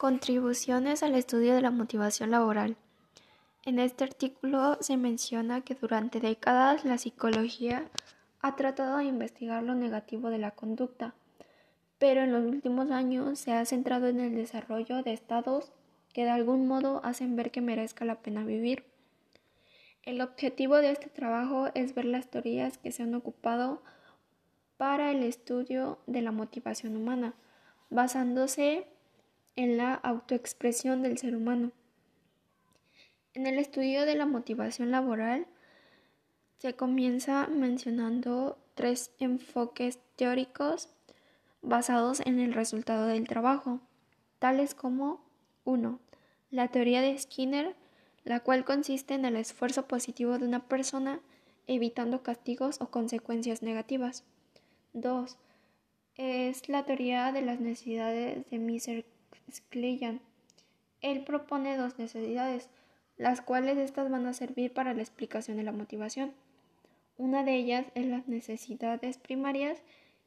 Contribuciones al estudio de la motivación laboral. En este artículo se menciona que durante décadas la psicología ha tratado de investigar lo negativo de la conducta, pero en los últimos años se ha centrado en el desarrollo de estados que de algún modo hacen ver que merezca la pena vivir. El objetivo de este trabajo es ver las teorías que se han ocupado para el estudio de la motivación humana, basándose en la autoexpresión del ser humano. En el estudio de la motivación laboral se comienza mencionando tres enfoques teóricos basados en el resultado del trabajo, tales como 1. La teoría de Skinner, la cual consiste en el esfuerzo positivo de una persona evitando castigos o consecuencias negativas. 2. Es la teoría de las necesidades de Miser Skleyan. Él propone dos necesidades, las cuales estas van a servir para la explicación de la motivación. Una de ellas es las necesidades primarias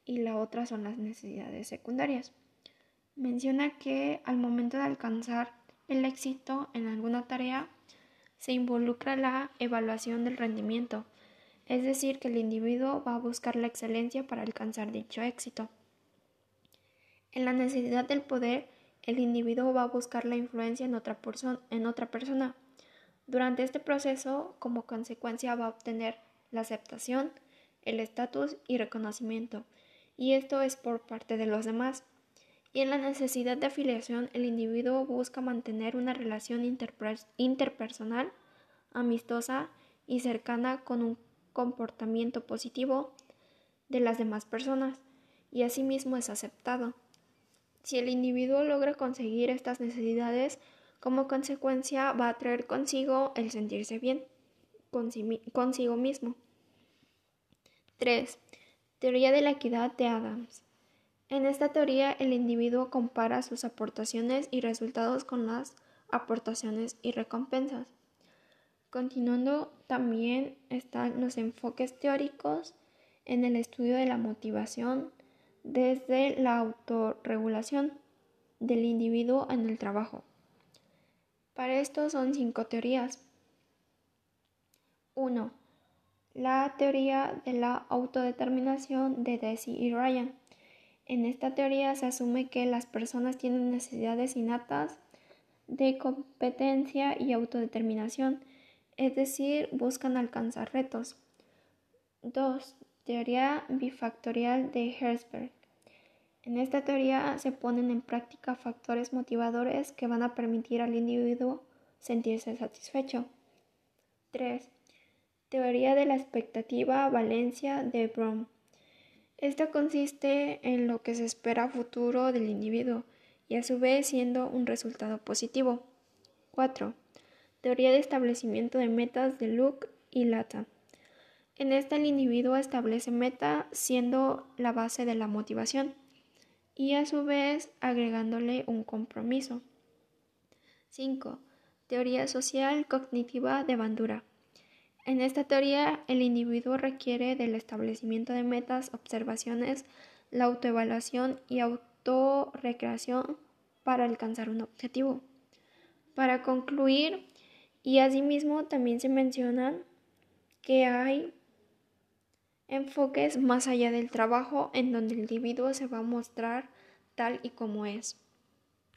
y la otra son las necesidades secundarias. Menciona que al momento de alcanzar el éxito en alguna tarea se involucra la evaluación del rendimiento, es decir, que el individuo va a buscar la excelencia para alcanzar dicho éxito. En la necesidad del poder el individuo va a buscar la influencia en otra, persona. Durante este proceso, como consecuencia, va a obtener la aceptación, el estatus y reconocimiento, y esto es por parte de los demás. Y en la necesidad de afiliación, el individuo busca mantener una relación interpersonal, amistosa y cercana con un comportamiento positivo de las demás personas, y asimismo es aceptado. Si el individuo logra conseguir estas necesidades, como consecuencia va a traer consigo el sentirse bien consigo mismo. 3. Teoría de la equidad de Adams. En esta teoría, el individuo compara sus aportaciones y resultados con las aportaciones y recompensas. Continuando, también están los enfoques teóricos en el estudio de la motivación, desde la autorregulación del individuo en el trabajo. Para esto son cinco teorías. 1. La teoría de la autodeterminación de Desi y Ryan. En esta teoría se asume que las personas tienen necesidades innatas de competencia y autodeterminación, es decir, buscan alcanzar retos. 2. Teoría bifactorial de Herzberg. En esta teoría se ponen en práctica factores motivadores que van a permitir al individuo sentirse satisfecho. 3. Teoría de la expectativa Valencia de Brom. Esta consiste en lo que se espera futuro del individuo y a su vez siendo un resultado positivo. 4. Teoría de establecimiento de metas de Luke y Lata. En esta el individuo establece meta siendo la base de la motivación y a su vez agregándole un compromiso. 5. Teoría social cognitiva de Bandura. En esta teoría, el individuo requiere del establecimiento de metas, observaciones, la autoevaluación y autorrecreación para alcanzar un objetivo. Para concluir, y asimismo también se mencionan que hay enfoques más allá del trabajo en donde el individuo se va a mostrar tal y como es.